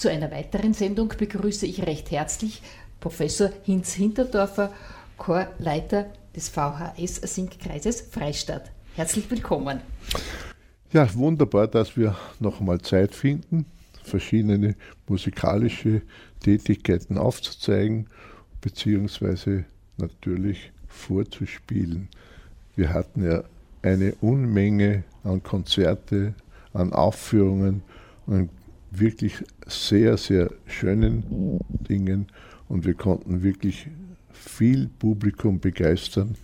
Zu einer weiteren Sendung begrüße ich recht herzlich Professor Hinz Hinterdorfer, Chorleiter des VHS Sinkkreises Freistadt. Herzlich willkommen. Ja, wunderbar, dass wir noch einmal Zeit finden, verschiedene musikalische Tätigkeiten aufzuzeigen, beziehungsweise natürlich vorzuspielen. Wir hatten ja eine Unmenge an Konzerte, an Aufführungen und wirklich sehr, sehr schönen Dingen und wir konnten wirklich viel Publikum begeistern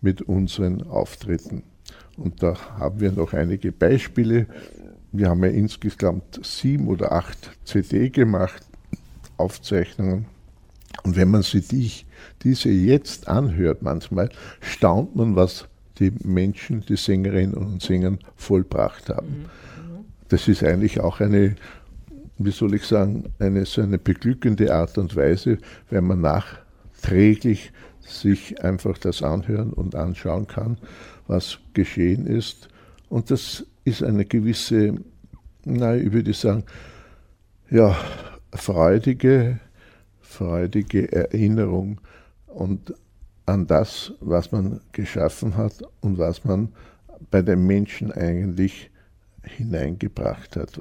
mit unseren Auftritten. Und da haben wir noch einige Beispiele. Wir haben ja insgesamt sieben oder acht CD gemacht, Aufzeichnungen. Und wenn man sich die, diese jetzt anhört, manchmal staunt man, was die Menschen, die Sängerinnen und Sänger vollbracht haben. Mhm. Das ist eigentlich auch eine wie soll ich sagen, eine so eine beglückende Art und Weise, wenn man nachträglich sich einfach das anhören und anschauen kann, was geschehen ist. Und das ist eine gewisse, na, ich würde sagen, ja, freudige, freudige Erinnerung und an das, was man geschaffen hat und was man bei den Menschen eigentlich hineingebracht hat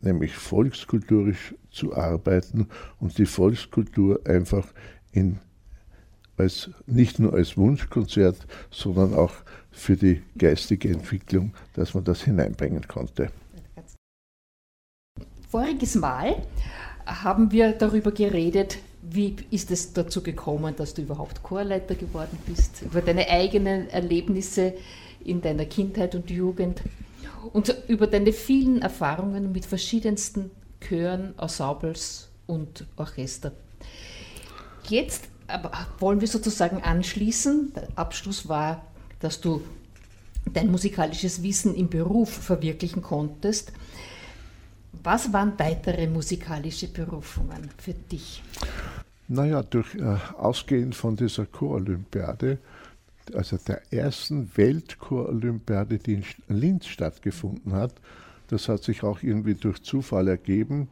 nämlich volkskulturisch zu arbeiten und die Volkskultur einfach in, als, nicht nur als Wunschkonzert, sondern auch für die geistige Entwicklung, dass man das hineinbringen konnte. Voriges Mal haben wir darüber geredet, wie ist es dazu gekommen, dass du überhaupt Chorleiter geworden bist, über deine eigenen Erlebnisse in deiner Kindheit und Jugend und über deine vielen Erfahrungen mit verschiedensten Chören, Ensembles und Orchester. Jetzt wollen wir sozusagen anschließen. Der Abschluss war, dass du dein musikalisches Wissen im Beruf verwirklichen konntest. Was waren weitere musikalische Berufungen für dich? Naja, durch, äh, ausgehend von dieser Chorolympiade, also der ersten Weltchorolympiade, die in Linz stattgefunden hat, das hat sich auch irgendwie durch Zufall ergeben.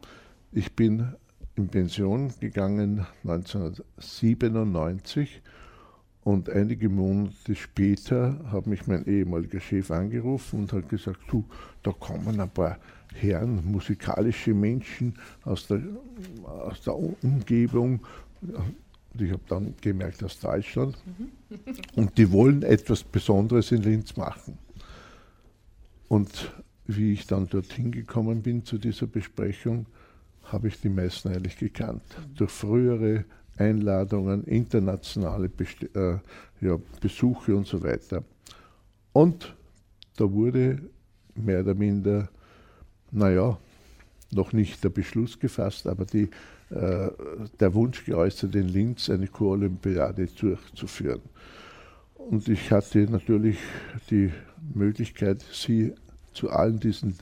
Ich bin in Pension gegangen 1997 und einige Monate später hat mich mein ehemaliger Chef angerufen und hat gesagt, du, da kommen ein paar Herren, musikalische Menschen aus der, aus der Umgebung. Und ich habe dann gemerkt, aus Deutschland. Und die wollen etwas Besonderes in Linz machen. Und wie ich dann dorthin gekommen bin zu dieser Besprechung, habe ich die meisten eigentlich gekannt. Durch frühere Einladungen, internationale Best äh, ja, Besuche und so weiter. Und da wurde mehr oder minder, naja, noch nicht der Beschluss gefasst, aber die, der Wunsch geäußert, in Linz eine Chorolympiade durchzuführen. Und ich hatte natürlich die Möglichkeit, sie zu allen diesen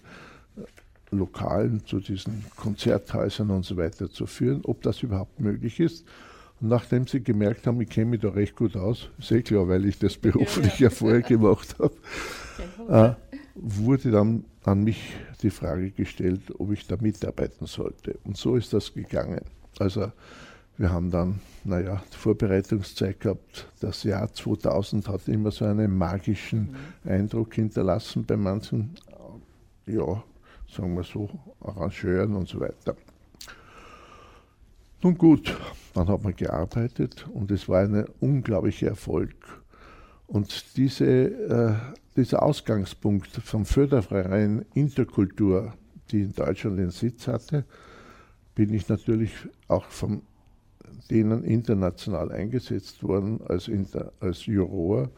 Lokalen, zu diesen Konzerthäusern und so weiter zu führen, ob das überhaupt möglich ist. Und nachdem sie gemerkt haben, ich kenne mich da recht gut aus, sehr klar, weil ich das beruflich ja, ja vorher gemacht habe, äh, wurde dann an mich die Frage gestellt, ob ich da mitarbeiten sollte. Und so ist das gegangen. Also wir haben dann, naja, Vorbereitungszeit gehabt. Das Jahr 2000 hat immer so einen magischen mhm. Eindruck hinterlassen bei manchen, ja, sagen wir so, Arrangeuren und so weiter. Nun gut, dann hat man gearbeitet und es war ein unglaublicher Erfolg. Und diese, äh, dieser Ausgangspunkt vom Förderverein Interkultur, die in Deutschland den Sitz hatte, bin ich natürlich auch von denen international eingesetzt worden als, Inter, als Juror.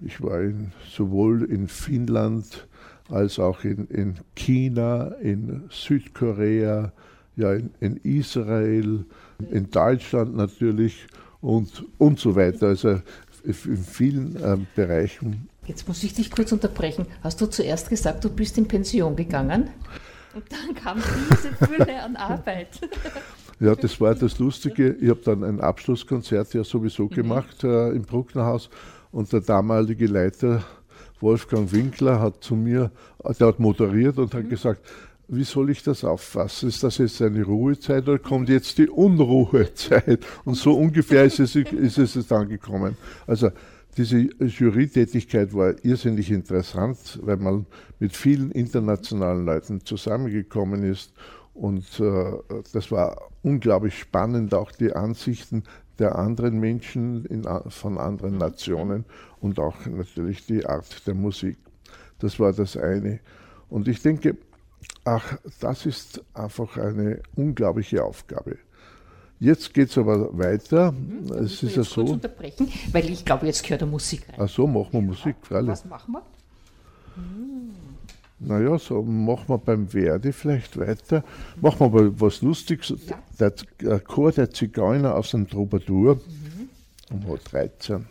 Ich war in, sowohl in Finnland als auch in, in China, in Südkorea, ja, in, in, Israel, in Deutschland natürlich und, und so weiter. Also in vielen äh, Bereichen. Jetzt muss ich dich kurz unterbrechen. Hast du zuerst gesagt, du bist in Pension gegangen? Und dann kam diese Fülle an Arbeit. Ja, das war das Lustige. Ich habe dann ein Abschlusskonzert ja sowieso mhm. gemacht äh, im Brucknerhaus und der damalige Leiter Wolfgang Winkler hat zu mir, der hat moderiert und hat mhm. gesagt, wie soll ich das auffassen? Ist das jetzt eine Ruhezeit oder kommt jetzt die Unruhezeit? Und so ungefähr ist es, ist es dann gekommen. Also diese Jurytätigkeit war irrsinnig interessant, weil man mit vielen internationalen Leuten zusammengekommen ist. Und äh, das war unglaublich spannend, auch die Ansichten der anderen Menschen in, von anderen. Nationen und auch natürlich die Art der Musik. Das war das eine. Und ich denke, ach, das ist einfach eine unglaubliche Aufgabe. Jetzt geht es aber weiter. Mhm, es ist ja so. unterbrechen, weil ich glaube, jetzt gehört der Musik rein. Ach so, machen wir Musik, freilich. Was machen wir? Mhm. Naja, so machen wir beim Verdi vielleicht weiter. Machen wir aber was Lustiges. Ja. Der Chor der Zigeuner aus dem Troubadour mhm. um 13.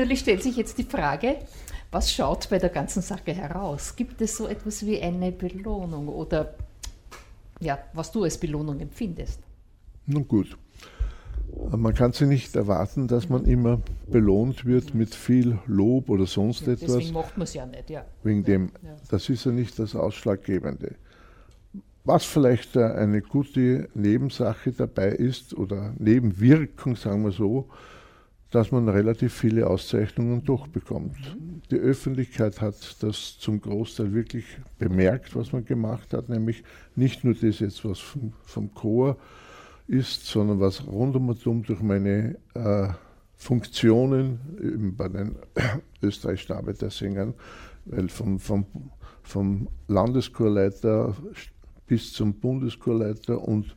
Natürlich stellt sich jetzt die Frage, was schaut bei der ganzen Sache heraus? Gibt es so etwas wie eine Belohnung oder ja, was du als Belohnung empfindest? Nun gut. Man kann sich nicht erwarten, dass man immer belohnt wird mit viel Lob oder sonst ja, etwas. Deswegen macht man es ja nicht, ja. Wegen dem, das ist ja nicht das Ausschlaggebende. Was vielleicht eine gute Nebensache dabei ist oder Nebenwirkung, sagen wir so, dass man relativ viele Auszeichnungen durchbekommt. Die Öffentlichkeit hat das zum Großteil wirklich bemerkt, was man gemacht hat, nämlich nicht nur das jetzt, was vom, vom Chor ist, sondern was rundum und um durch meine äh, Funktionen bei den österreichischen Arbeitersängern, weil vom, vom, vom Landeschorleiter bis zum Bundeschorleiter und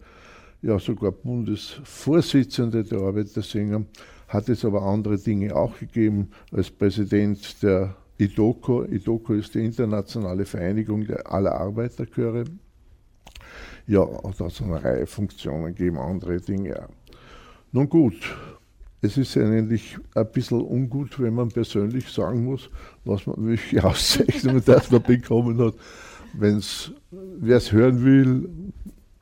ja sogar Bundesvorsitzende der Arbeitersänger hat es aber andere Dinge auch gegeben. Als Präsident der IDOCO, IDOCO ist die internationale Vereinigung aller Arbeiterchöre, ja, auch da so eine Reihe Funktionen gegeben, andere Dinge. Nun gut, es ist eigentlich ein bisschen ungut, wenn man persönlich sagen muss, was man, welche Auszeichnungen das man bekommen hat. Wer es hören will,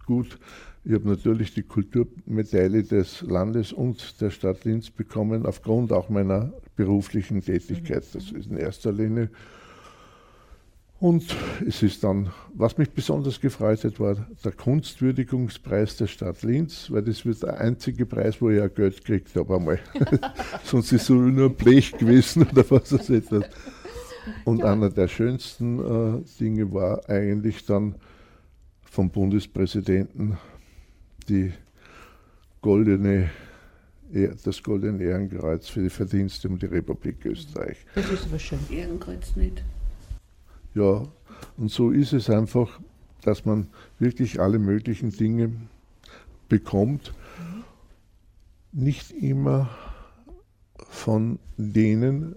gut, ich habe natürlich die Kulturmedaille des Landes und der Stadt Linz bekommen, aufgrund auch meiner beruflichen Tätigkeit. Das ist in erster Linie. Und es ist dann, was mich besonders gefreut hat, war der Kunstwürdigungspreis der Stadt Linz, weil das wird der einzige Preis, wo ich auch Geld gekriegt habe einmal. Sonst ist es nur Blech gewesen oder was das etwas. Und einer der schönsten äh, Dinge war eigentlich dann vom Bundespräsidenten die goldene, das goldene Ehrenkreuz für die Verdienste um die Republik Österreich. Das ist aber schön. Ehrenkreuz nicht. Ja, und so ist es einfach, dass man wirklich alle möglichen Dinge bekommt. Nicht immer von denen,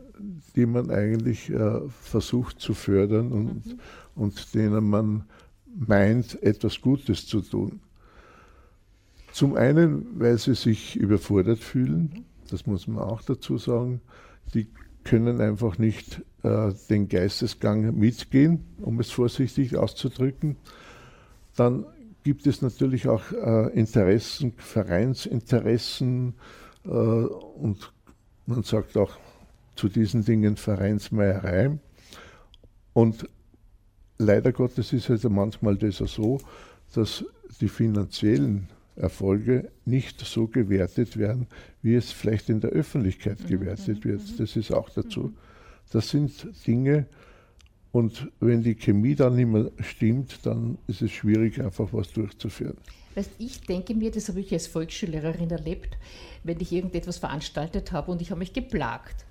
die man eigentlich äh, versucht zu fördern und, mhm. und denen man meint, etwas Gutes zu tun. Zum einen, weil sie sich überfordert fühlen, das muss man auch dazu sagen. Die können einfach nicht äh, den Geistesgang mitgehen, um es vorsichtig auszudrücken. Dann gibt es natürlich auch äh, Interessen, Vereinsinteressen äh, und man sagt auch zu diesen Dingen Vereinsmeierei. Und leider Gottes ist es also manchmal das so, dass die finanziellen Erfolge nicht so gewertet werden, wie es vielleicht in der Öffentlichkeit mhm, gewertet wird. Mhm. Das ist auch dazu. Mhm. Das sind Dinge, und wenn die Chemie dann nicht mehr stimmt, dann ist es schwierig, einfach was durchzuführen. Weißt, ich denke mir, das habe ich als Volksschullehrerin erlebt, wenn ich irgendetwas veranstaltet habe und ich habe mich geplagt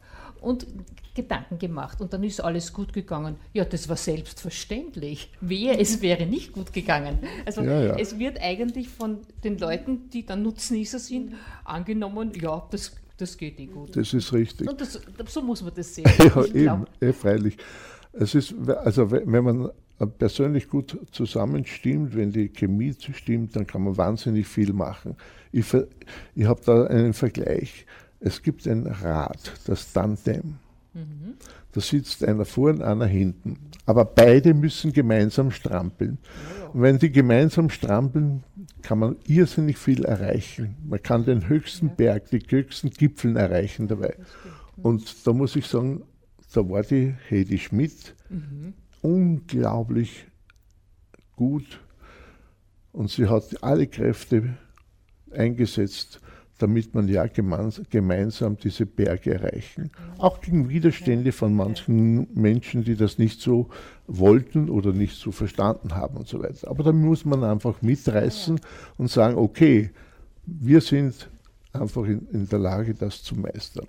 und Gedanken gemacht und dann ist alles gut gegangen. Ja, das war selbstverständlich. Wehe, es wäre nicht gut gegangen. Also ja, ja. es wird eigentlich von den Leuten, die dann Nutznießer sind, angenommen, ja, das, das geht eh gut. Das ist richtig. Und das, so muss man das sehen. ja, eben, eh, freilich. Es ist, also wenn man persönlich gut zusammenstimmt, wenn die Chemie stimmt, dann kann man wahnsinnig viel machen. Ich, ich habe da einen Vergleich. Es gibt ein Rad, das Tandem. Mhm. Da sitzt einer vor und einer hinten. Aber beide müssen gemeinsam strampeln. Und wenn die gemeinsam strampeln, kann man irrsinnig viel erreichen. Man kann den höchsten Berg, die höchsten Gipfeln erreichen dabei. Und da muss ich sagen, da war die Hedi Schmidt mhm. unglaublich gut. Und sie hat alle Kräfte eingesetzt, damit man ja gemeinsam diese Berge erreichen. Auch gegen Widerstände von manchen Menschen, die das nicht so wollten oder nicht so verstanden haben und so weiter. Aber da muss man einfach mitreißen und sagen, okay, wir sind einfach in, in der Lage, das zu meistern.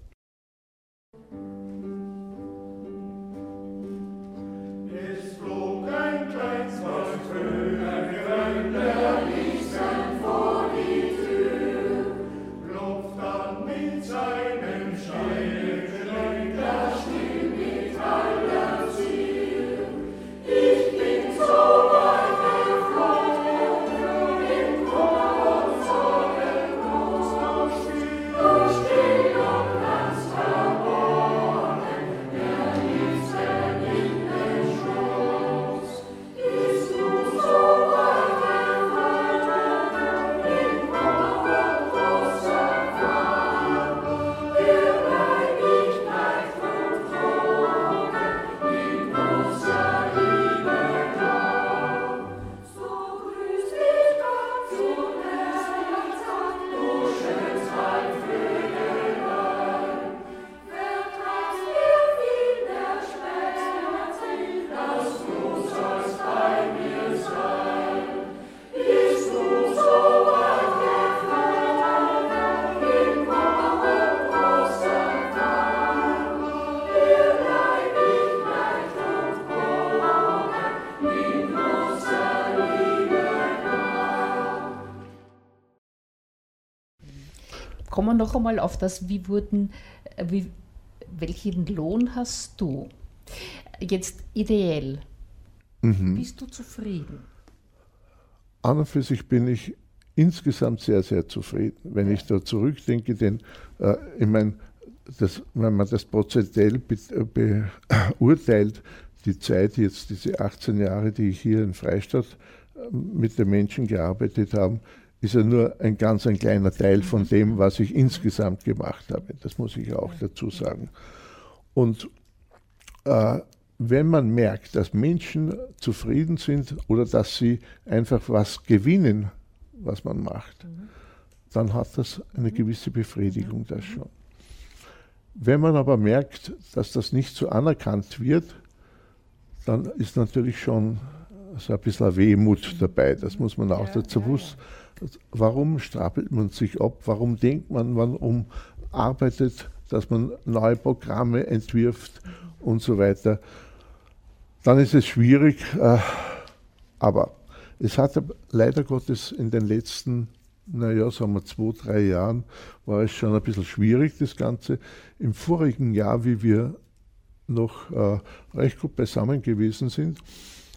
Kommen noch einmal auf das, wie wurden, äh, wie, welchen Lohn hast du? Jetzt ideell. Mhm. Bist du zufrieden? An und für sich bin ich insgesamt sehr, sehr zufrieden. Wenn ich da zurückdenke, denn äh, ich meine, wenn man das prozentuell be, beurteilt, die Zeit jetzt, diese 18 Jahre, die ich hier in Freistadt äh, mit den Menschen gearbeitet habe, ist ja nur ein ganz ein kleiner Teil von dem, was ich insgesamt gemacht habe. Das muss ich auch dazu sagen. Und äh, wenn man merkt, dass Menschen zufrieden sind oder dass sie einfach was gewinnen, was man macht, mhm. dann hat das eine gewisse Befriedigung, das schon. Wenn man aber merkt, dass das nicht so anerkannt wird, dann ist natürlich schon so ein bisschen Wehmut dabei. Das muss man auch ja, dazu. Ja. Warum stapelt man sich ab? Warum denkt man, man umarbeitet, dass man neue Programme entwirft und so weiter? Dann ist es schwierig, äh, aber es hat leider Gottes in den letzten, naja, sagen wir zwei, drei Jahren, war es schon ein bisschen schwierig, das Ganze. Im vorigen Jahr, wie wir noch äh, recht gut beisammen gewesen sind,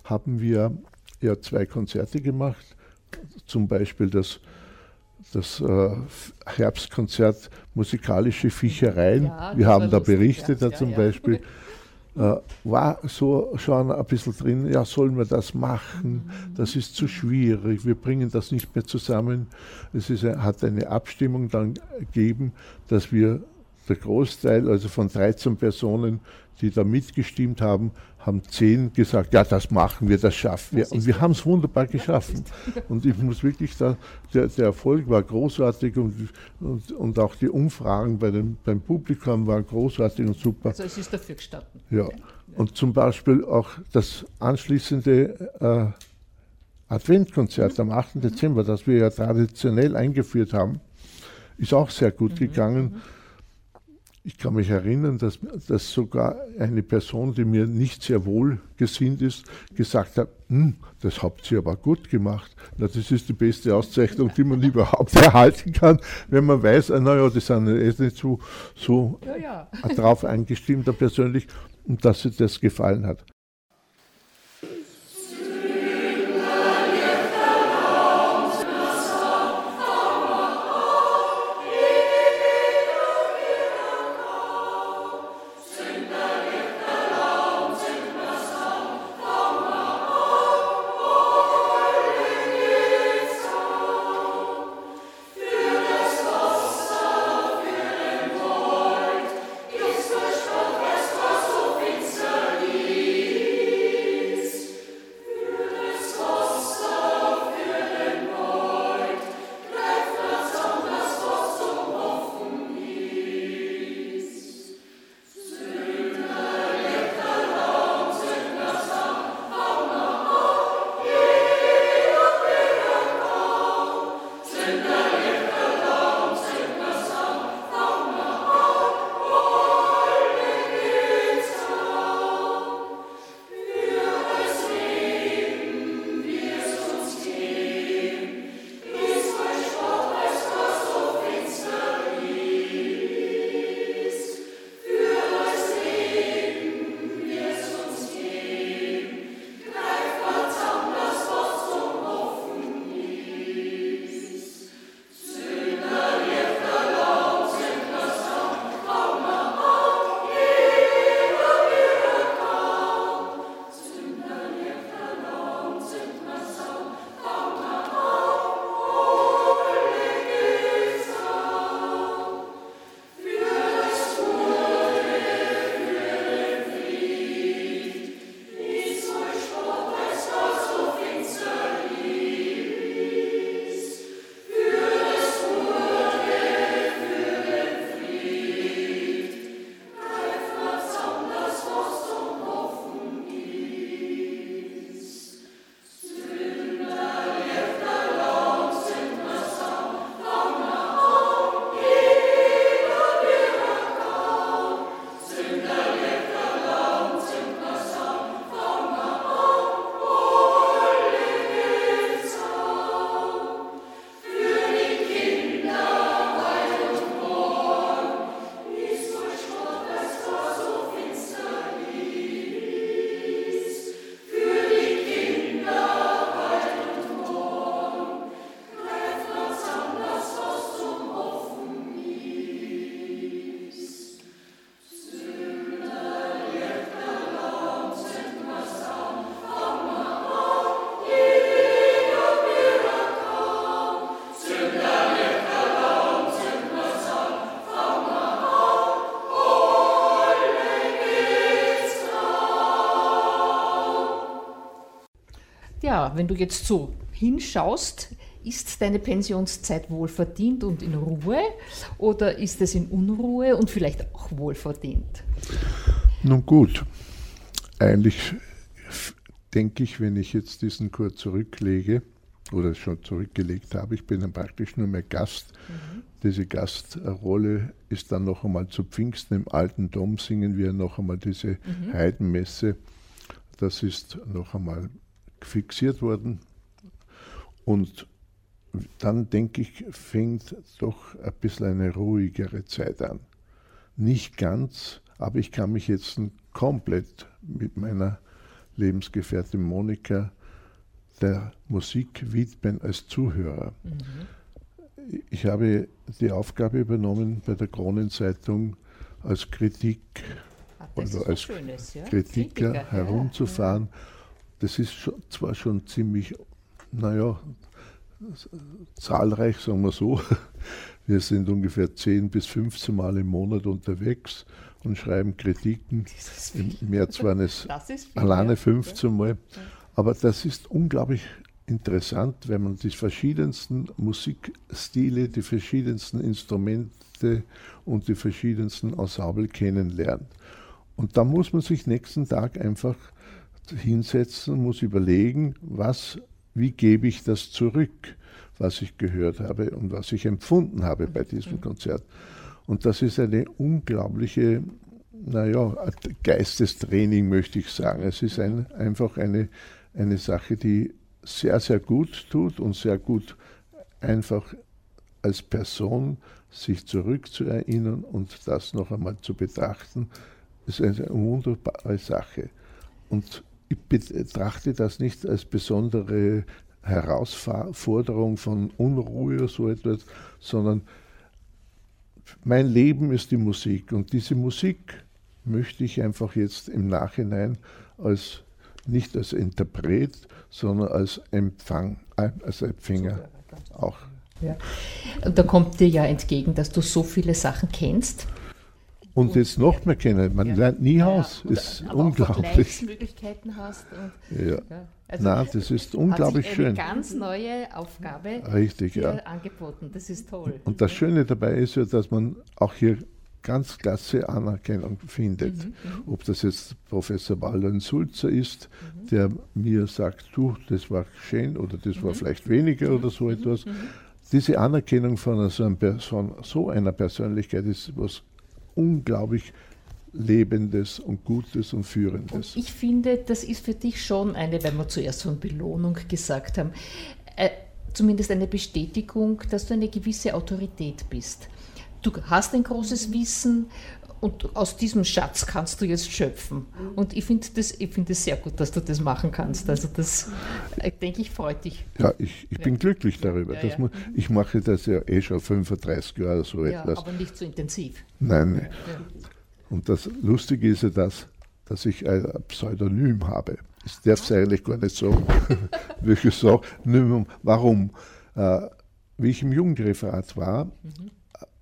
haben wir ja zwei Konzerte gemacht. Zum Beispiel das, das äh, Herbstkonzert Musikalische Fischereien. Ja, wir haben da berichtet, da zum ja, Beispiel. Ja. Äh, war so schon ein bisschen drin, ja, sollen wir das machen? Das ist zu schwierig, wir bringen das nicht mehr zusammen. Es ist, hat eine Abstimmung dann gegeben, dass wir der Großteil, also von 13 Personen, die da mitgestimmt haben, haben 10 gesagt, ja, das machen wir, das schaffen wir. Und wir haben es wunderbar geschaffen. Und ich muss wirklich da, der, der Erfolg war großartig und, und, und auch die Umfragen bei dem, beim Publikum waren großartig und super. Also es ist dafür gestanden. Ja. Und zum Beispiel auch das anschließende äh, Adventkonzert am 8. Dezember, das wir ja traditionell eingeführt haben, ist auch sehr gut mhm. gegangen. Ich kann mich erinnern, dass, dass sogar eine Person, die mir nicht sehr wohl gesinnt ist, gesagt hat, hm, das habt ihr aber gut gemacht. Na, das ist die beste Auszeichnung, die man überhaupt erhalten kann, wenn man weiß, ah, naja, die sind jetzt nicht so, so ja, ja. drauf eingestimmt persönlich und dass sie das gefallen hat. Ja, wenn du jetzt so hinschaust, ist deine Pensionszeit wohlverdient und in Ruhe oder ist es in Unruhe und vielleicht auch wohlverdient? Nun gut, eigentlich denke ich, wenn ich jetzt diesen Chor zurücklege oder schon zurückgelegt habe, ich bin dann praktisch nur mehr Gast. Mhm. Diese Gastrolle ist dann noch einmal zu Pfingsten im alten Dom, singen wir noch einmal diese mhm. Heidenmesse. Das ist noch einmal fixiert worden. Und dann denke ich, fängt doch ein bisschen eine ruhigere Zeit an. Nicht ganz, aber ich kann mich jetzt komplett mit meiner Lebensgefährtin Monika der Musik widmen als Zuhörer. Mhm. Ich habe die Aufgabe übernommen, bei der Kronenzeitung als Kritik, Ach, also als Schönes, ja? Kritiker, Kritiker herumzufahren. Ja. Das ist zwar schon ziemlich, naja, zahlreich, sagen wir so. Wir sind ungefähr 10 bis 15 Mal im Monat unterwegs und schreiben Kritiken. Im März waren es alleine 15 Mal. Aber das ist unglaublich interessant, wenn man die verschiedensten Musikstile, die verschiedensten Instrumente und die verschiedensten Ensemble kennenlernt. Und da muss man sich nächsten Tag einfach hinsetzen, muss überlegen, was, wie gebe ich das zurück, was ich gehört habe und was ich empfunden habe bei diesem mhm. Konzert. Und das ist eine unglaubliche, naja, Geistestraining möchte ich sagen. Es ist ein, einfach eine, eine Sache, die sehr, sehr gut tut und sehr gut einfach als Person sich zurückzuerinnern und das noch einmal zu betrachten, ist eine wunderbare Sache. Und ich betrachte das nicht als besondere Herausforderung von Unruhe oder so etwas, sondern mein Leben ist die Musik und diese Musik möchte ich einfach jetzt im Nachhinein als nicht als Interpret, sondern als Empfang, äh, als Empfänger auch. Ja. Und da kommt dir ja entgegen, dass du so viele Sachen kennst. Und, und jetzt noch mehr kennen. Man ja. lernt nie ja, aus. Ja. ist aber unglaublich. Möglichkeiten hast. Und, ja. Also Nein, das ist unglaublich sich eine schön. ganz neue Aufgabe Richtig, ja. angeboten. Das ist toll. Und das Schöne dabei ist ja, dass man auch hier ganz klasse Anerkennung findet. Mhm, mhm. Ob das jetzt Professor Waldern Sulzer ist, mhm. der mir sagt, du, das war schön oder das war mhm. vielleicht weniger oder so mhm, etwas. Mhm. Diese Anerkennung von so, von so einer Persönlichkeit ist was unglaublich Lebendes und Gutes und Führendes. Und ich finde, das ist für dich schon eine, wenn wir zuerst von Belohnung gesagt haben, äh, zumindest eine Bestätigung, dass du eine gewisse Autorität bist. Du hast ein großes Wissen und aus diesem Schatz kannst du jetzt schöpfen. Und ich finde das, find das sehr gut, dass du das machen kannst. Also das, denke ich, freut dich. Ja, ich, ich ja. bin glücklich darüber. Ja, ja. Man, ich mache das ja eh schon 35 Jahre so etwas. Aber nicht so intensiv. Nein. Und das Lustige ist ja das, dass ich ein Pseudonym habe. Ich darf es eigentlich gar nicht sagen. Wirklich so. Warum? Äh, wie ich im Jugendreferat war, mhm.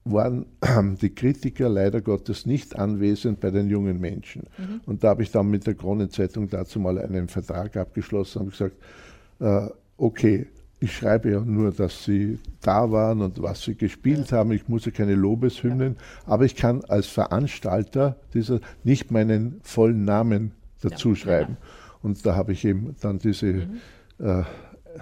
Waren die Kritiker leider Gottes nicht anwesend bei den jungen Menschen. Mhm. Und da habe ich dann mit der Kronenzeitung dazu mal einen Vertrag abgeschlossen und gesagt, äh, okay, ich schreibe ja nur, dass sie da waren und was sie gespielt haben. Ich muss ja keine Lobeshymnen, aber ich kann als Veranstalter dieser nicht meinen vollen Namen dazu ja, schreiben. Und da habe ich eben dann diese, mhm. äh,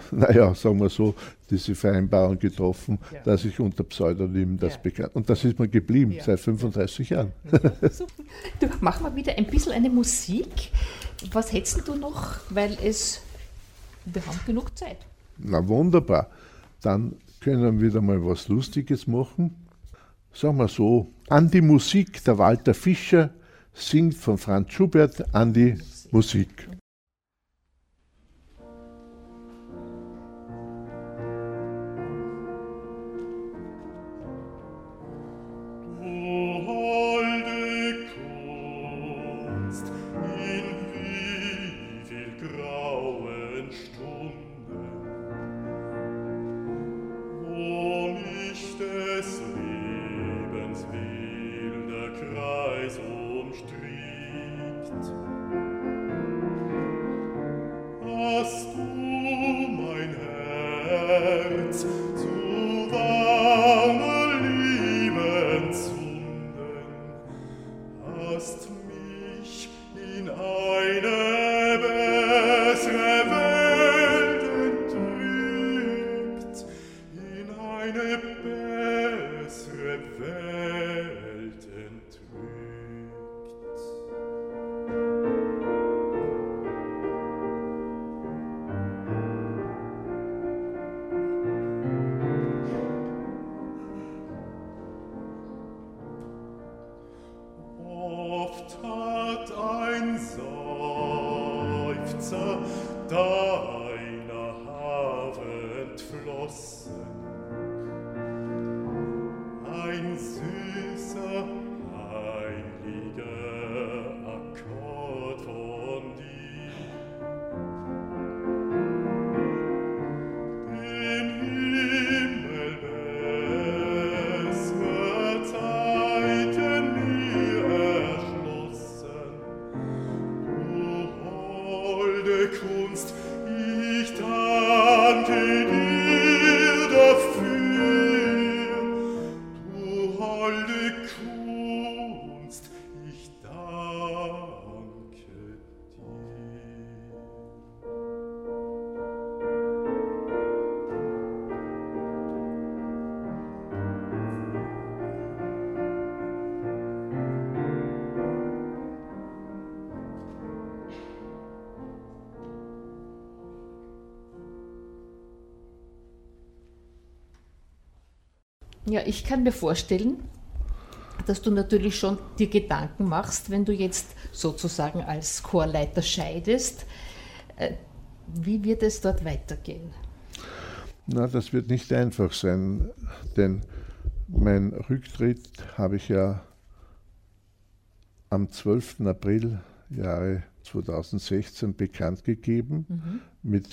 naja, sagen wir so, diese Vereinbarung getroffen, ja. dass ich unter Pseudonym das ja. bekannt. Und das ist mir geblieben seit 35 Jahren. du, mach mal wieder ein bisschen eine Musik. Was hättest du noch? Weil es, wir haben genug Zeit. Na wunderbar. Dann können wir wieder mal was Lustiges machen. Sagen wir so, an die Musik, der Walter Fischer singt von Franz Schubert an die Musik. Ja, ich kann mir vorstellen, dass du natürlich schon dir Gedanken machst, wenn du jetzt sozusagen als Chorleiter scheidest. Äh, wie wird es dort weitergehen? Na, das wird nicht einfach sein, denn mein Rücktritt habe ich ja am 12. April Jahre 2016 bekannt gegeben mhm. mit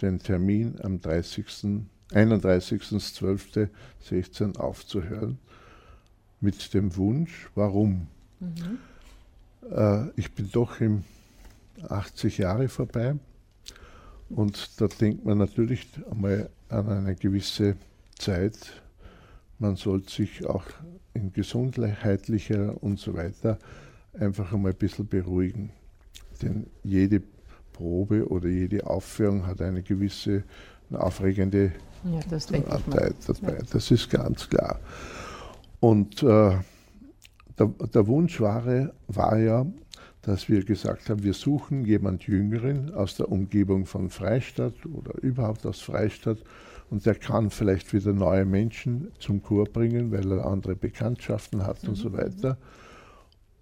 dem Termin am 30. 31.12.16 aufzuhören mit dem Wunsch, warum? Mhm. Äh, ich bin doch im 80 Jahre vorbei und da denkt man natürlich einmal an eine gewisse Zeit. Man sollte sich auch in gesundheitlicher und so weiter einfach einmal ein bisschen beruhigen. Denn jede Probe oder jede Aufführung hat eine gewisse aufregende ja, das Partei dabei. Das ist ganz klar. Und äh, der, der, Wunsch war, war ja, dass wir gesagt haben, wir suchen jemand Jüngeren aus der Umgebung von Freistadt oder überhaupt aus Freistadt und der kann vielleicht wieder neue Menschen zum Chor bringen, weil er andere Bekanntschaften hat mhm. und so mhm. weiter.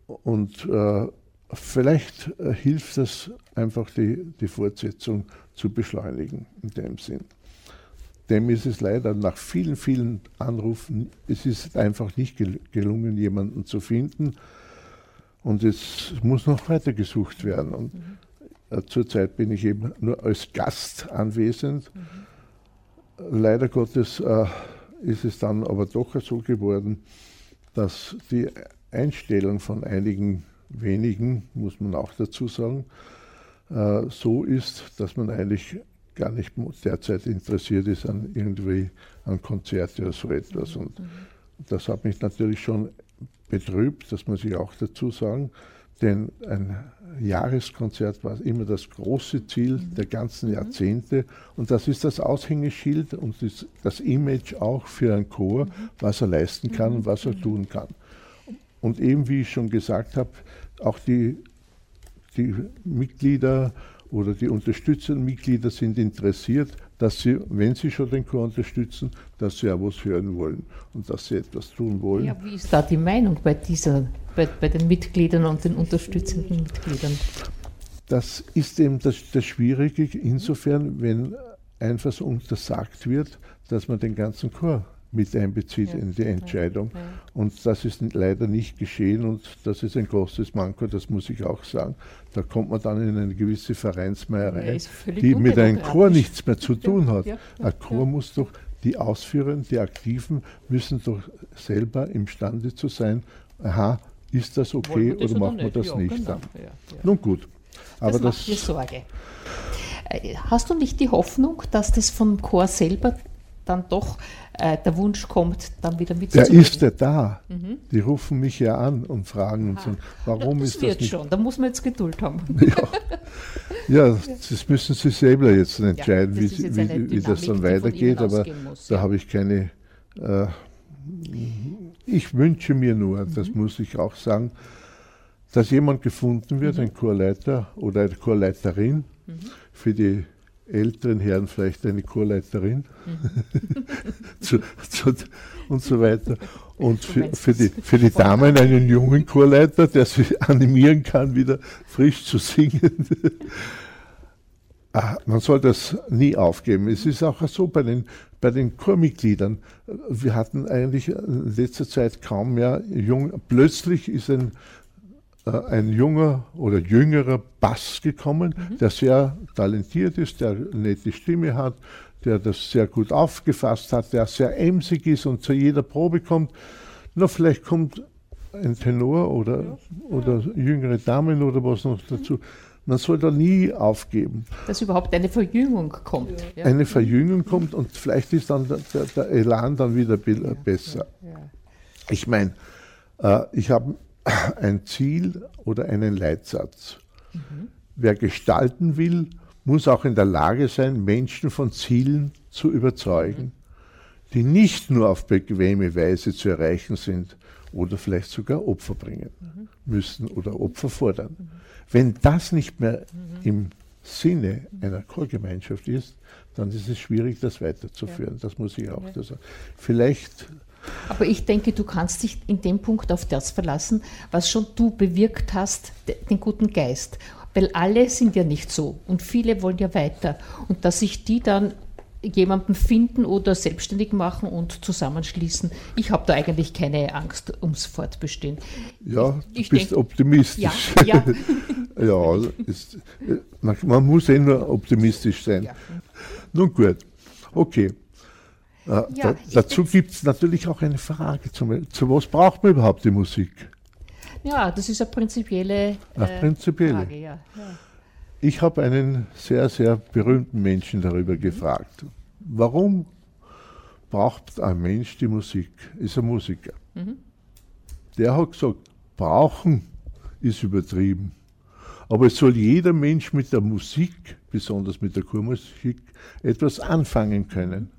Und äh, vielleicht äh, hilft es einfach, die, die Fortsetzung zu beschleunigen in dem Sinn. Dem ist es leider nach vielen, vielen Anrufen, es ist einfach nicht gelungen, jemanden zu finden. Und es muss noch weiter gesucht werden. Und mhm. Zurzeit bin ich eben nur als Gast anwesend. Mhm. Leider Gottes äh, ist es dann aber doch so geworden, dass die Einstellung von einigen wenigen, muss man auch dazu sagen, äh, so ist, dass man eigentlich gar nicht derzeit interessiert ist an irgendwie an Konzerte oder so etwas. Und mhm. das hat mich natürlich schon betrübt, das muss ich auch dazu sagen, denn ein Jahreskonzert war immer das große Ziel mhm. der ganzen mhm. Jahrzehnte und das ist das Aushängeschild und das, das Image auch für einen Chor, was er leisten kann und was er tun kann. Und eben wie ich schon gesagt habe, auch die, die Mitglieder oder die unterstützenden Mitglieder sind interessiert, dass sie, wenn sie schon den Chor unterstützen, dass sie auch was hören wollen und dass sie etwas tun wollen. Ja, wie ist da die Meinung bei, dieser, bei, bei den Mitgliedern und den unterstützenden Mitgliedern? Das ist eben das, das Schwierige insofern, wenn einfach so untersagt wird, dass man den ganzen Chor mit einbezieht ja. in die Entscheidung. Ja. Und das ist leider nicht geschehen und das ist ein großes Manko, das muss ich auch sagen. Da kommt man dann in eine gewisse Vereinsmeierei, die mit einem Chor nichts mehr zu tun hat. Ein Chor muss doch, die Ausführenden, die Aktiven müssen doch selber imstande zu sein, aha, ist das okay das oder machen wir das nicht? Genau. Nun gut. Aber das macht das, mir Sorge. Äh, hast du nicht die Hoffnung, dass das vom Chor selber dann doch äh, der Wunsch kommt, dann wieder mitzumachen? Der ist ja da. Mhm. Die rufen mich ja an und fragen uns, und warum das ist das nicht... schon, da muss man jetzt Geduld haben. Ja, ja das müssen Sie selber jetzt entscheiden, ja, wie, wie, wie, das dann weitergeht, aber muss, da habe ich keine... Äh, ich wünsche mir nur, mhm. das muss ich auch sagen, dass jemand gefunden wird, mhm. ein Chorleiter oder eine Chorleiterin, mhm. für die älteren Herren vielleicht eine Chorleiterin mhm. zu, zu, und so weiter. Und für, für, die, für die Damen einen jungen Chorleiter, der sie animieren kann, wieder frisch zu singen. Ah, man soll das nie aufgeben. Es ist auch so bei den, bei den Chormitgliedern. Wir hatten eigentlich in letzter Zeit kaum mehr jung. Plötzlich ist ein ein junger oder jüngerer Bass gekommen, mhm. der sehr talentiert ist, der eine nette Stimme hat, der das sehr gut aufgefasst hat, der sehr emsig ist und zu jeder Probe kommt. Na, vielleicht kommt ein Tenor oder, ja. oder jüngere Damen oder was noch dazu. Man soll da nie aufgeben. Dass überhaupt eine Verjüngung kommt. Ja. Eine Verjüngung kommt und vielleicht ist dann der, der, der Elan dann wieder besser. Ich meine, äh, ich habe ein Ziel oder einen Leitsatz. Mhm. Wer gestalten will, muss auch in der Lage sein, Menschen von Zielen zu überzeugen, mhm. die nicht nur auf bequeme Weise zu erreichen sind oder vielleicht sogar Opfer bringen mhm. müssen oder Opfer fordern. Wenn das nicht mehr im Sinne einer Chorgemeinschaft ist, dann ist es schwierig, das weiterzuführen. Ja. Das muss ich auch ja. sagen. Vielleicht aber ich denke, du kannst dich in dem Punkt auf das verlassen, was schon du bewirkt hast, den guten Geist. Weil alle sind ja nicht so und viele wollen ja weiter. Und dass sich die dann jemanden finden oder selbstständig machen und zusammenschließen. Ich habe da eigentlich keine Angst ums Fortbestehen. Ja, ich, du bist denk, optimistisch. Ja, ja. ja ist, man muss eh nur optimistisch sein. Ja. Nun gut, okay. Äh, ja, da, dazu gibt es natürlich auch eine Frage, zum, zu was braucht man überhaupt die Musik? Ja, das ist eine prinzipielle, eine prinzipielle. Frage. Ja. Ja. Ich habe einen sehr, sehr berühmten Menschen darüber mhm. gefragt. Warum braucht ein Mensch die Musik? Ist ein Musiker. Mhm. Der hat gesagt, brauchen ist übertrieben. Aber es soll jeder Mensch mit der Musik, besonders mit der Chormusik, etwas anfangen können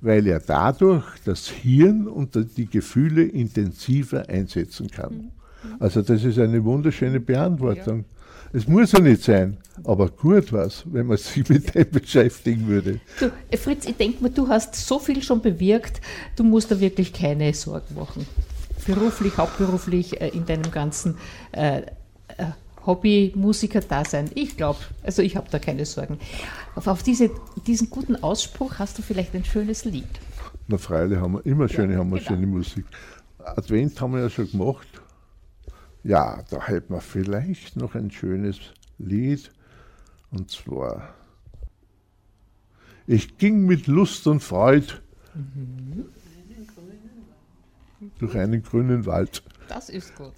weil er dadurch das Hirn und die Gefühle intensiver einsetzen kann. Mhm. Also das ist eine wunderschöne Beantwortung. Es muss ja nicht sein, aber gut was, wenn man sich mit dem beschäftigen würde. Du, Fritz, ich denke mal, du hast so viel schon bewirkt, du musst da wirklich keine Sorgen machen. Beruflich, hauptberuflich, äh, in deinem ganzen äh, äh Hobby-Musiker-Dasein. Ich glaube, also ich habe da keine Sorgen. Auf diese, diesen guten Ausspruch hast du vielleicht ein schönes Lied. Na freilich haben wir immer schöne, ja, haben wir genau. schöne Musik. Advent haben wir ja schon gemacht. Ja, da hätten wir vielleicht noch ein schönes Lied. Und zwar Ich ging mit Lust und Freude mhm. durch einen grünen Wald. Das ist gut.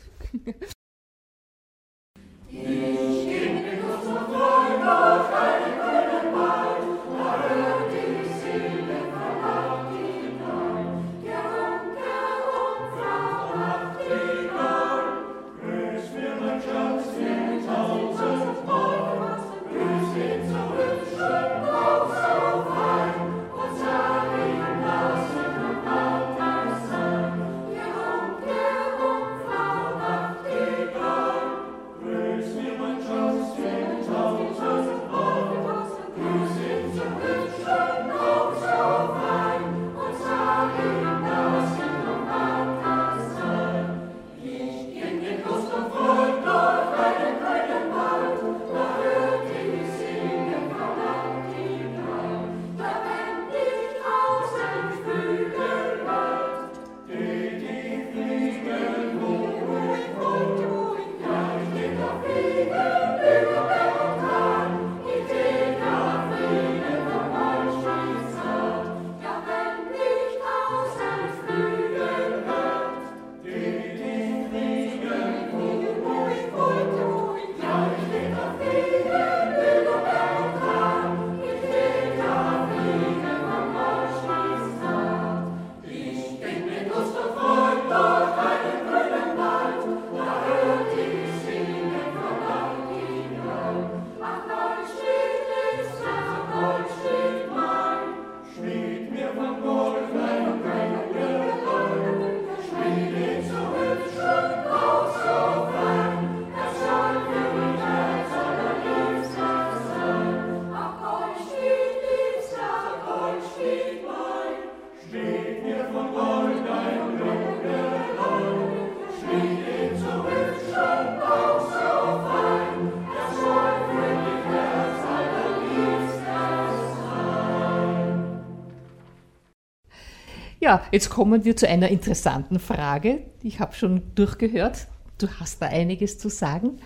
Ja, jetzt kommen wir zu einer interessanten Frage. Ich habe schon durchgehört. Du hast da einiges zu sagen.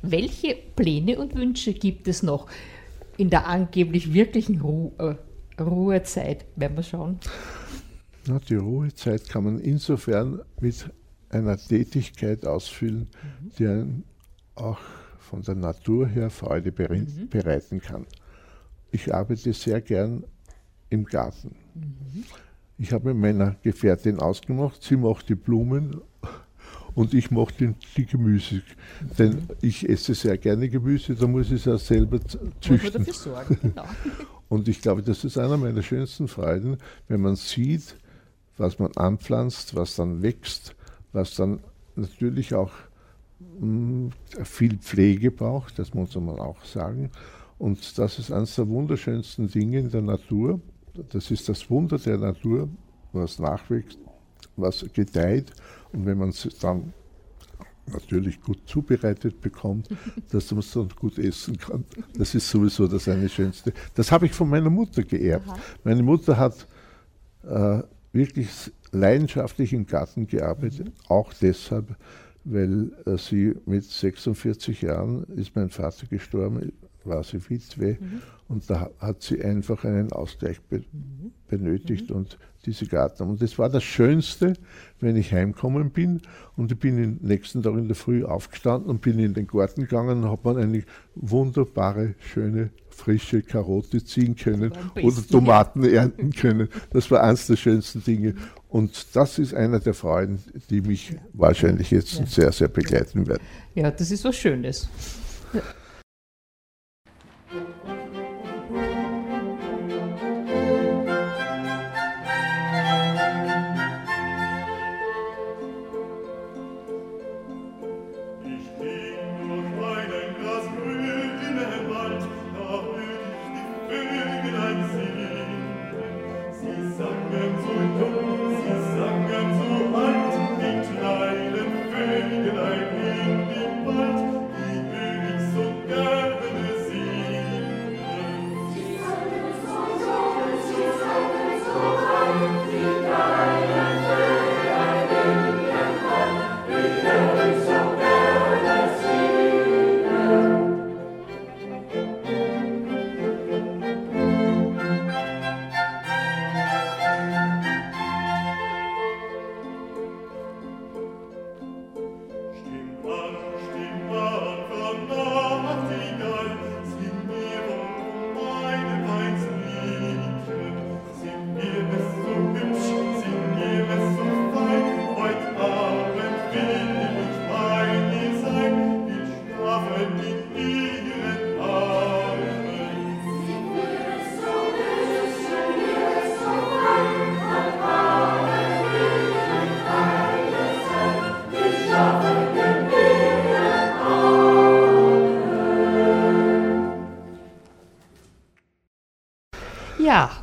Welche Pläne und Wünsche gibt es noch in der angeblich wirklichen Ru äh, Ruhezeit? Werden wir schauen. Na, die Ruhezeit kann man insofern mit einer Tätigkeit ausfüllen, mhm. die einen auch von der Natur her Freude mhm. bereiten kann. Ich arbeite sehr gern im Garten. Mhm. Ich habe mit meiner Gefährtin ausgemacht, sie macht die Blumen und ich mache die, die Gemüse. Denn ich esse sehr gerne Gemüse, da muss ich es auch selber züchten. Dafür sorgen, genau. Und ich glaube, das ist einer meiner schönsten Freuden, wenn man sieht, was man anpflanzt, was dann wächst, was dann natürlich auch mh, hm, viel Pflege braucht, das muss man auch sagen. Und das ist eines der wunderschönsten Dinge in der Natur. Das ist das Wunder der Natur, was nachwächst, was gedeiht. Und wenn man es dann natürlich gut zubereitet bekommt, dass man es dann gut essen kann. Das ist sowieso das eine Schönste. Das habe ich von meiner Mutter geerbt. Aha. Meine Mutter hat äh, wirklich leidenschaftlich im Garten gearbeitet, mhm. auch deshalb, weil äh, sie mit 46 Jahren ist mein Vater gestorben, war sie Witwe mhm. und da hat sie einfach einen Ausgleich be mhm. benötigt mhm. und diese Garten. Und das war das Schönste, wenn ich heimgekommen bin und ich bin am nächsten Tag in der Früh aufgestanden und bin in den Garten gegangen und habe man eine wunderbare, schöne, frische Karotte ziehen können oder Tomaten ernten können. Das war eines der schönsten Dinge. Und das ist einer der Freuden, die mich wahrscheinlich jetzt ja. sehr, sehr begleiten werden. Ja, das ist was Schönes. Ja.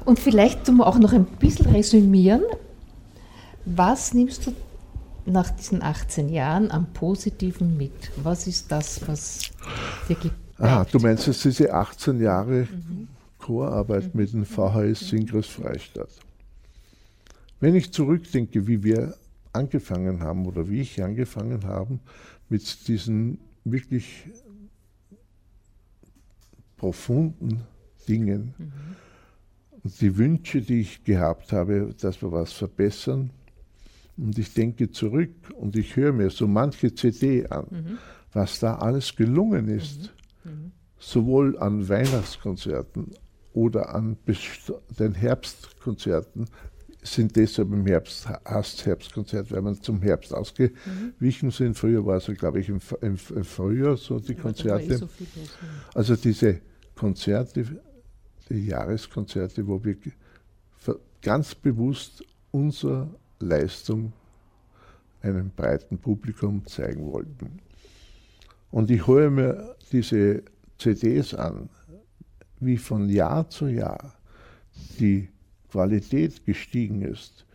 Und vielleicht zum auch noch ein bisschen resümieren, was nimmst du nach diesen 18 Jahren am Positiven mit? Was ist das, was dir gibt? Ah, du meinst jetzt diese 18 Jahre mhm. Chorarbeit mhm. mit dem VHS Synkros Freistadt. Wenn ich zurückdenke, wie wir angefangen haben oder wie ich angefangen habe mit diesen wirklich profunden Dingen, mhm die Wünsche, die ich gehabt habe, dass wir was verbessern. Und ich denke zurück und ich höre mir so manche CD an, mhm. was da alles gelungen ist. Mhm. Mhm. Sowohl an Weihnachtskonzerten oder an den Herbstkonzerten sind deshalb im Herbst, hast Herbstkonzert, weil man zum Herbst ausgewichen sind. Früher war es, glaube ich, im, im, im Frühjahr so die Konzerte. Eh so also diese Konzerte die Jahreskonzerte, wo wir ganz bewusst unsere Leistung einem breiten Publikum zeigen wollten. Und ich höre mir diese CDs an, wie von Jahr zu Jahr die Qualität gestiegen ist,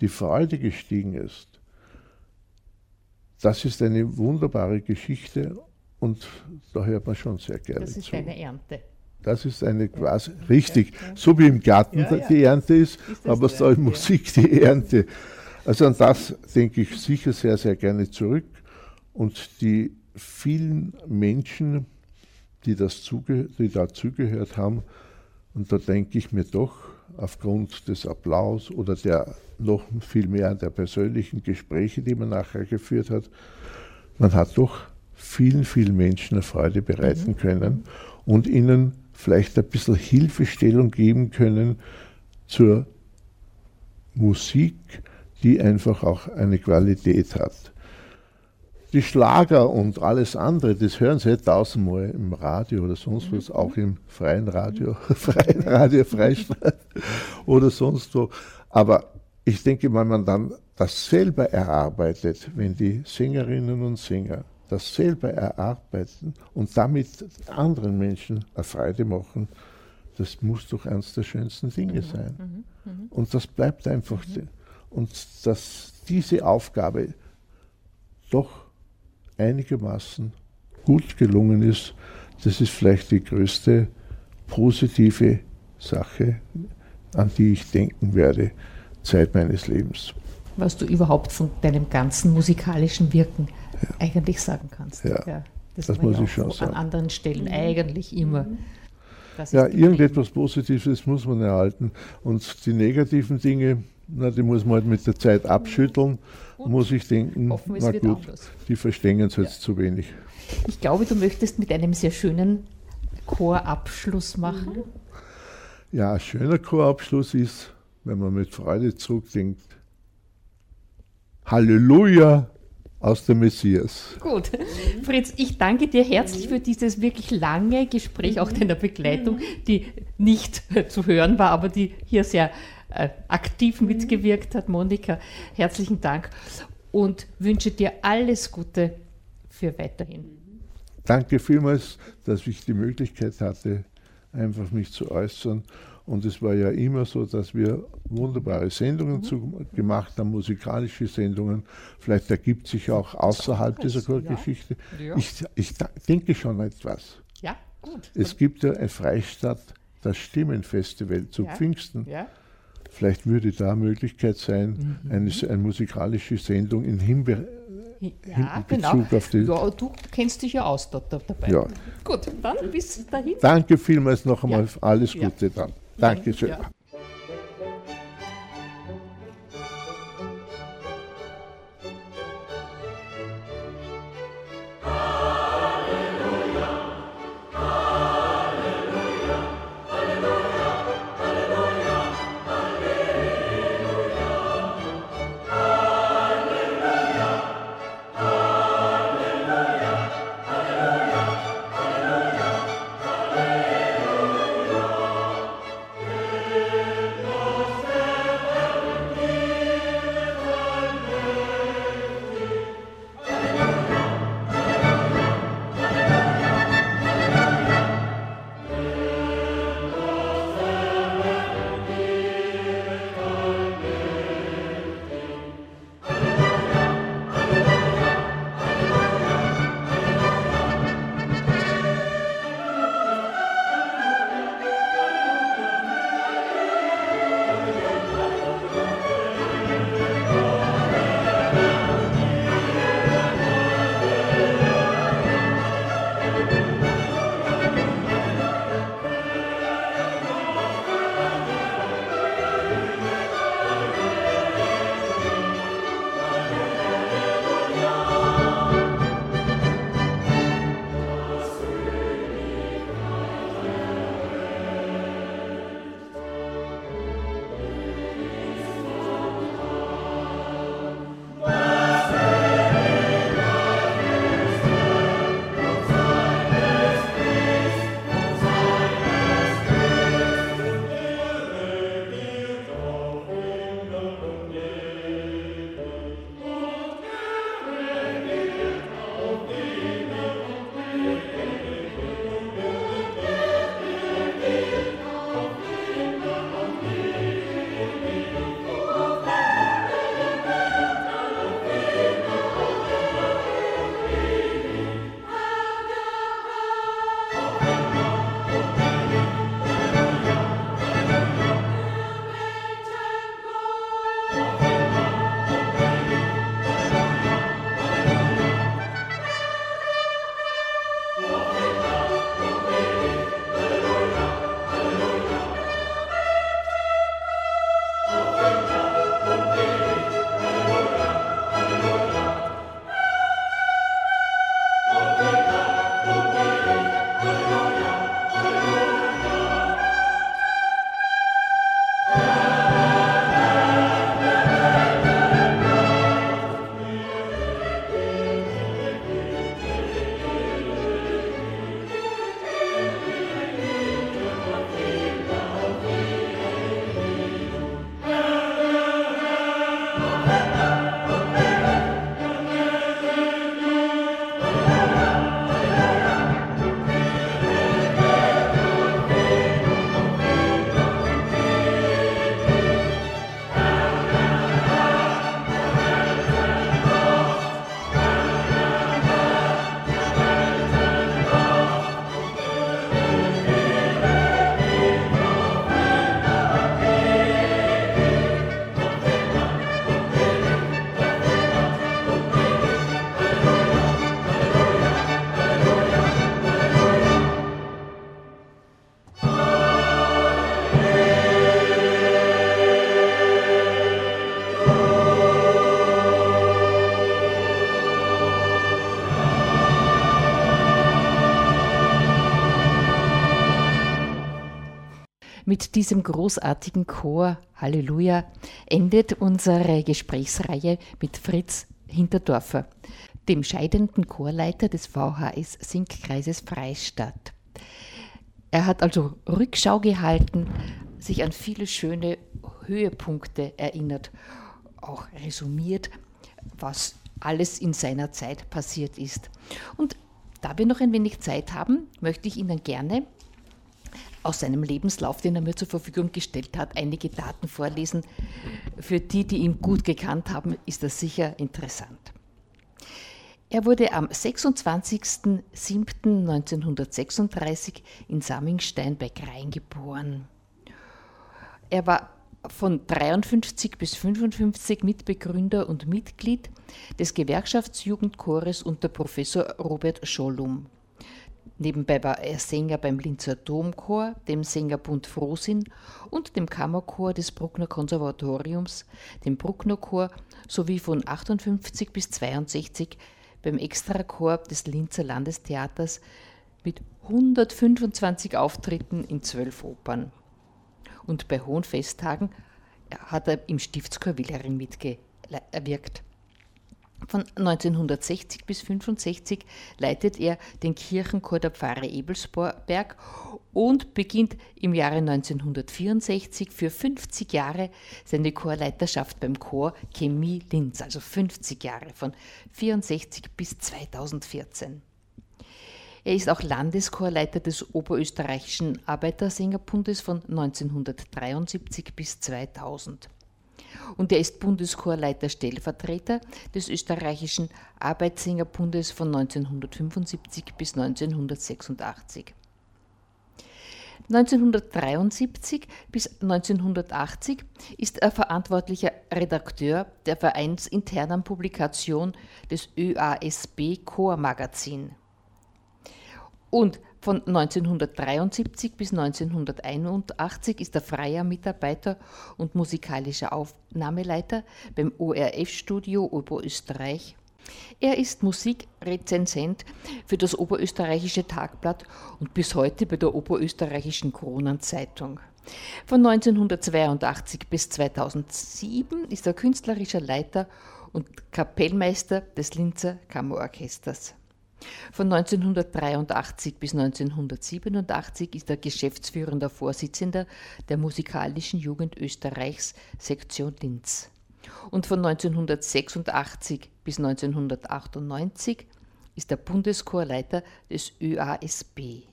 die Freude gestiegen ist. Das ist eine wunderbare Geschichte und da hört man schon sehr gerne zu. Das ist zu. eine Ernte. Das ist eine quasi richtig, so wie im Garten Ja, ja. die Ernte ist, Ist aber so in. Musik die Ernte. Also an das denke ich sicher sehr, sehr gerne zurück. Und die vielen Menschen, die, das zuge die da zugehört haben, und da denke ich mir doch, aufgrund des Applaus oder der noch viel mehr der persönlichen Gespräche, die man nachher geführt hat, man hat doch vielen, vielen Menschen eine Freude bereiten können und ihnen vielleicht ein bisschen Hilfestellung geben können zur Musik, die einfach auch eine Qualität hat. Die Schlager und alles andere, das hören Sie ja tausendmal im Radio oder sonst was, auch im freien Radio, freien Radio Freistaat oder sonst wo. Aber ich denke, wenn man dann das selber erarbeitet, wenn die Sängerinnen und Sänger das selber erarbeiten und damit anderen Menschen eine Freude machen, das muss doch eines der schönsten Dinge sein. Und das bleibt einfach. de- Und dass diese Aufgabe doch einigermaßen gut gelungen ist, das ist vielleicht die größte positive Sache, an die ich denken werde, Zeit meines Lebens. Was du überhaupt von deinem ganzen musikalischen Wirken eigentlich sagen kannst. Ja, das das muss ja ich schon auch sagen. An anderen Stellen eigentlich immer. Das ist Ja, irgendetwas Positives muss man erhalten. Und die negativen Dinge, na, die muss man halt mit der Zeit abschütteln, muss ich denken, Hoffen, es na gut, anders. die verstehen es jetzt zu wenig. Ich glaube, du möchtest mit einem sehr schönen Chorabschluss machen. Ja, ein schöner Chorabschluss ist, wenn man mit Freude zurückdenkt, Halleluja aus dem Messias. Gut. Fritz, ich danke dir herzlich für dieses wirklich lange Gespräch, auch deiner Begleitung, die nicht zu hören war, aber die hier sehr äh, aktiv mitgewirkt hat. Monika, herzlichen Dank und wünsche dir alles Gute für weiterhin. Danke vielmals, dass ich die Möglichkeit hatte, einfach mich zu äußern. Und es war ja immer so, dass wir wunderbare Sendungen zu, gemacht haben, musikalische Sendungen. Vielleicht ergibt sich auch außerhalb dieser Ja. Chorgeschichte. Ja. Ich, ich denke schon etwas. Ja, gut. Es gibt ja ein Freistadt, das Stimmenfestival zu Ja. Pfingsten. Ja, Vielleicht würde da eine Möglichkeit sein, Mhm. eine, eine musikalische Sendung in Himbeer. Ja in genau. Bezug auf die- Ja, du kennst dich ja aus dort dabei. Ja. Gut, dann bis dahin. Danke vielmals noch einmal. Ja. Alles. Gute dann. Dankeschön. Ja. Mit diesem großartigen Chor, Halleluja, endet unsere Gesprächsreihe mit Fritz Hinterdorfer, dem scheidenden Chorleiter des VHS Sinkkreises Freistadt. Er hat also Rückschau gehalten, sich an viele schöne Höhepunkte erinnert, auch resumiert, was alles in seiner Zeit passiert ist. Und da wir noch ein wenig Zeit haben, möchte ich Ihnen gerne aus seinem Lebenslauf, den er mir zur Verfügung gestellt hat, einige Daten vorlesen. Für die, die ihn gut gekannt haben, ist das sicher interessant. Er wurde am 26.07.1936 in Sammingstein bei Grein geboren. Er war von 53 bis 55 Mitbegründer und Mitglied des Gewerkschaftsjugendchores unter Professor Robert Schollum. Nebenbei war er Sänger beim Linzer Domchor, dem Sängerbund Frohsinn und dem Kammerchor des Bruckner Konservatoriums, dem Bruckner Chor sowie von 58 bis 62 beim Extrachor des Linzer Landestheaters mit 125 Auftritten in zwölf Opern. Und bei hohen Festtagen hat er im Stiftschor Willering mitgewirkt. Von 1960 bis 1965 leitet er den Kirchenchor der Pfarre Ebelsberg und beginnt im Jahre 1964 für 50 Jahre seine Chorleiterschaft beim Chor Chemie Linz, also 50 Jahre von 1964 bis 2014. Er ist auch Landeschorleiter des Oberösterreichischen Arbeitersängerbundes von 1973 bis 2000 und er ist Bundeschorleiter Stellvertreter des österreichischen Arbeitssängerbundes von 1975 bis 1986. 1973 bis 1980 ist er verantwortlicher Redakteur der vereinsinternen Publikation des ÖASB Chor Magazin. Und von 1973 bis 1981 ist er freier Mitarbeiter und musikalischer Aufnahmeleiter beim ORF-Studio Oberösterreich. Er ist Musikrezensent für das Oberösterreichische Tagblatt und bis heute bei der Oberösterreichischen Kronenzeitung. Von 1982 bis 2007 ist er künstlerischer Leiter und Kapellmeister des Linzer Kammerorchesters. Von 1983 bis 1987 ist er geschäftsführender Vorsitzender der Musikalischen Jugend Österreichs Sektion Linz. Und von 1986 bis 1998 ist er Bundeschorleiter des ÖASB.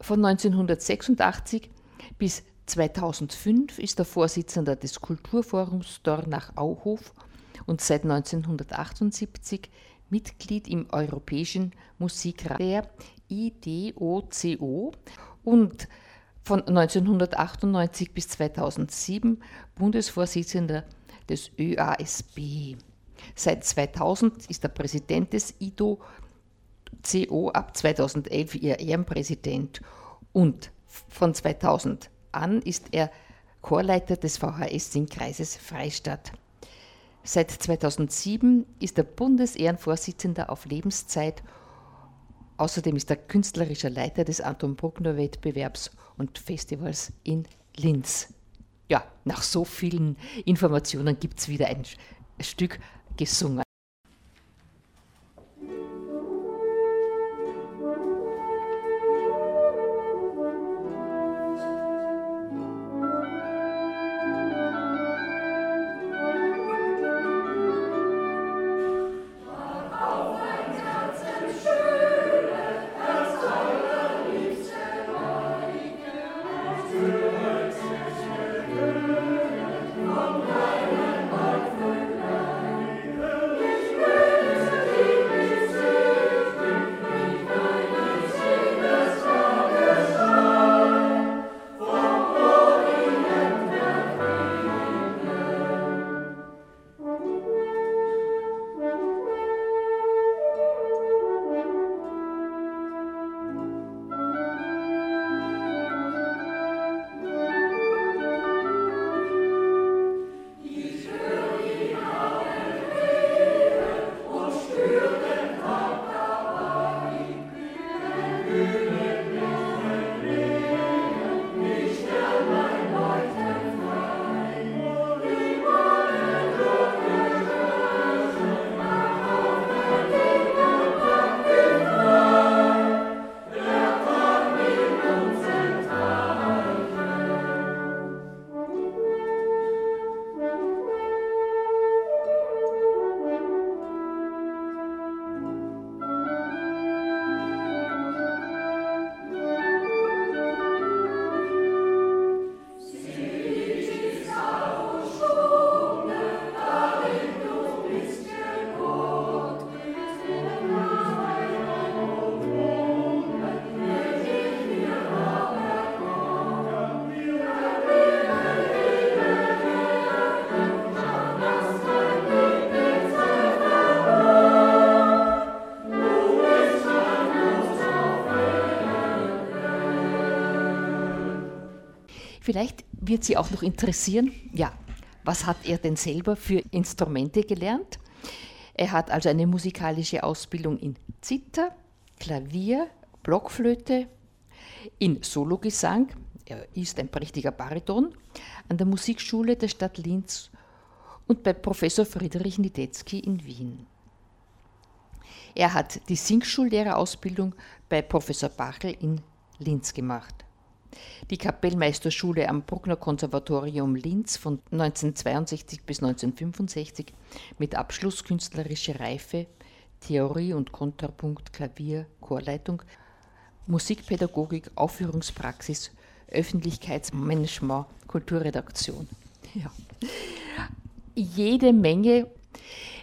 Von 1986 bis 2005 ist er Vorsitzender des Kulturforums Dornach-Auhof und seit 1978 Mitglied im Europäischen Musikrat der IDOCO und von 1998 bis 2007 Bundesvorsitzender des ÖASB. Seit 2000 ist er Präsident des IDO-CO, ab 2011 ihr Ehrenpräsident und von 2000 an ist er Chorleiter des VHS-Sinnkreises Freistadt. Seit 2007 ist er Bundesehrenvorsitzender auf Lebenszeit. Außerdem ist er künstlerischer Leiter des Anton Bruckner Wettbewerbs und Festivals in Linz. Ja, nach so vielen Informationen gibt es wieder ein Stück gesungen. Vielleicht wird Sie auch noch interessieren, ja, was hat er denn selber für Instrumente gelernt? Er hat also eine musikalische Ausbildung in Zither, Klavier, Blockflöte, in Sologesang, er ist ein prächtiger Bariton, an der Musikschule der Stadt Linz und bei Professor Friedrich Niedetzky in Wien. Er hat die Singschullehrerausbildung bei Professor Bachel in Linz gemacht. Die Kapellmeisterschule am Bruckner Konservatorium Linz von 1962 bis 1965 mit Abschluss künstlerische Reife, Theorie und Kontrapunkt, Klavier, Chorleitung, Musikpädagogik, Aufführungspraxis, Öffentlichkeitsmanagement, Kulturredaktion. Ja. Jede Menge.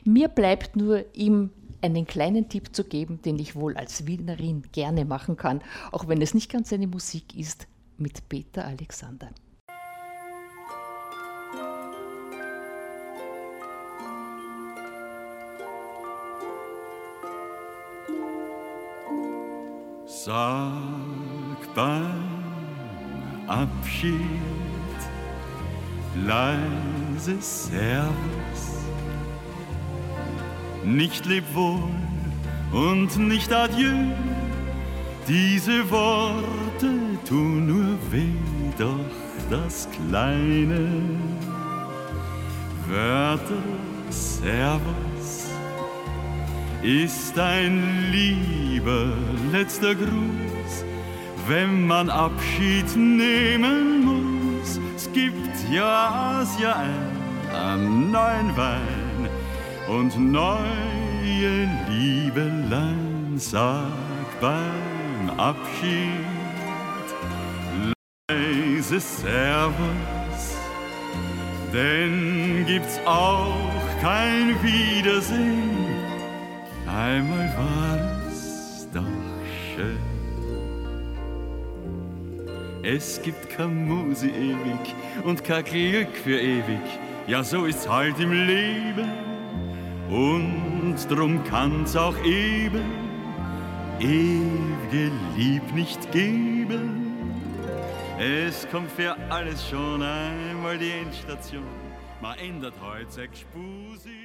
Mir bleibt nur ihm einen kleinen Tipp zu geben, den ich wohl als Wienerin gerne machen kann, auch wenn es nicht ganz seine Musik ist, mit Peter Alexander. Sag beim Abschied leise Servus, nicht leb wohl und nicht adieu diese Worte tun nur weh, doch das kleine Wörter Servus ist ein lieber letzter Gruß, wenn man Abschied nehmen muss. Es gibt ja Asia am neuen Wein und neue Liebelein, sag bei Abschied, leise Servus, denn gibt's auch kein Wiedersehen. Einmal war es doch schön. Es gibt kein Musi ewig und kein Glück für ewig. Ja, so ist's halt im Leben. Und drum kann's auch eben ewige Lieb nicht geben. Es kommt für alles schon einmal die Endstation. Man ändert heute sechs Spusi.